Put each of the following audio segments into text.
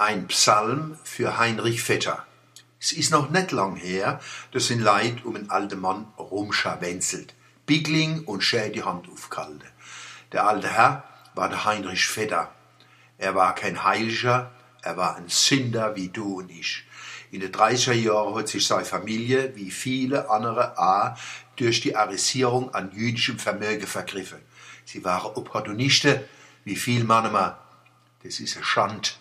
Ein Psalm für Heinrich Vetter. Es ist noch nicht lang her, dass ein Leid um einen alten Mann rumscharwenzelt, Bigling und schär die Hand aufkalte. Der alte Herr war der Heinrich Vetter. Er war kein Heiliger, er war ein Sünder wie du und ich. In den 30er Jahren hat sich seine Familie, wie viele andere, A, durch die Arisierung an jüdischem Vermögen vergriffen. Sie waren Opportunisten, wie viel manchmal. Das ist eine Schand.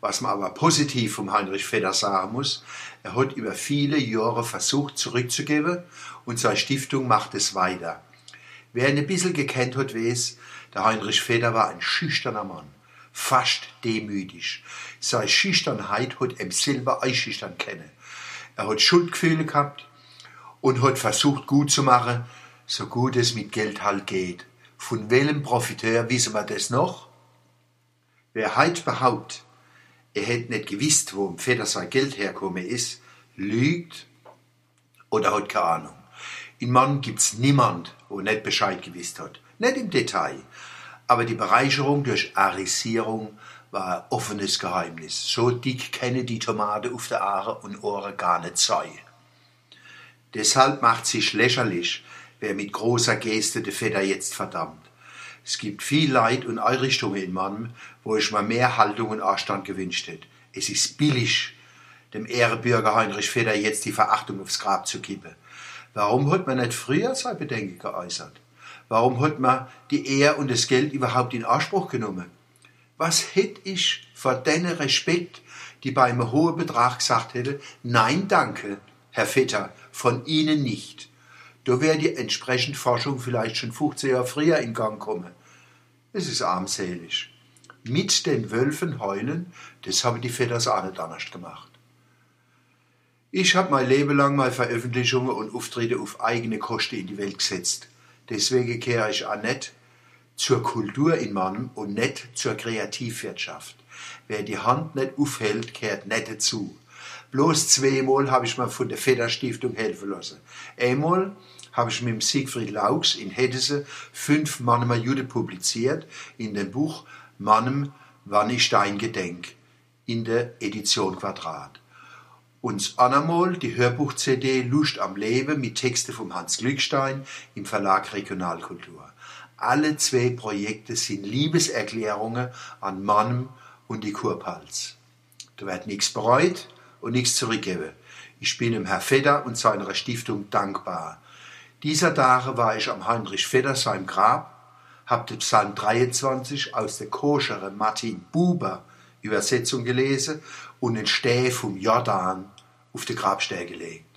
Was man aber positiv vom Heinrich Feder sagen muss, er hat über viele Jahre versucht zurückzugeben und seine Stiftung macht es weiter. Wer ihn ein bisschen gekannt hat, weiß, der Heinrich Feder war ein schüchterner Mann, fast demütig. Seine Schüchternheit hat ihm selber einschüchtern können. Er hat Schuldgefühle gehabt und hat versucht gut zu machen, so gut es mit Geld halt geht. Von welchem Profiteur wissen wir das noch? Wer heute behauptet, er hätte nicht gewusst, wo im Vetter sein Geld herkomme ist, lügt oder hat keine Ahnung. In Mann gibt's niemand, wo nicht Bescheid gewusst hat. Nicht im Detail. Aber die Bereicherung durch Arisierung war ein offenes Geheimnis. So dick kenne die Tomate auf der Aare und Ohren gar nicht sei. Deshalb macht sich lächerlich, wer mit großer Geste de Vetter jetzt verdammt. Es gibt viel Leid und Einrichtungen in Mann, wo ich mir mehr Haltung und Anstand gewünscht hätte. Es ist billig, dem Ehrebürger Heinrich Feder jetzt die Verachtung aufs Grab zu kippen. Warum hat man nicht früher sein Bedenken geäußert? Warum hat man die Ehr und das Geld überhaupt in Anspruch genommen? Was hätte ich vor den Respekt, die bei einem hohen Betrag gesagt hätte, nein danke, Herr Vetter, von Ihnen nicht. Da wäre die entsprechende Forschung vielleicht schon 15 Jahre früher in Gang kommen. Es ist armselig. Mit den Wölfen heulen, das haben die Vetters auch nicht anders gemacht. Ich habe mein Leben lang mal Veröffentlichungen und Auftritte auf eigene Kosten in die Welt gesetzt. Deswegen kehre ich auch nicht zur Kultur in Mann und nicht zur Kreativwirtschaft. Wer die Hand nicht aufhält, kehrt nicht dazu. Bloß zweimal habe ich mir von der Federstiftung helfen lassen. Einmal habe ich mit dem Siegfried Laux in Hedese fünf Mannemer Jude publiziert in dem Buch Mannem, wann ich dein Gedenk in der Edition Quadrat. Und andermal die Hörbuch-CD Lust am Leben mit Texte von Hans Glückstein im Verlag Regionalkultur. Alle zwei Projekte sind Liebeserklärungen an Mannem und die Kurpals. Da wird nichts bereut und nichts zurückgeben. Ich bin dem Herr Fedder und seiner Stiftung dankbar. Dieser Tage war ich am Heinrich Fedder seinem Grab, hab den Psalm 23 aus der koschere Martin Buber Übersetzung gelesen und den Stäh vom Jordan auf den Grabstein gelegt.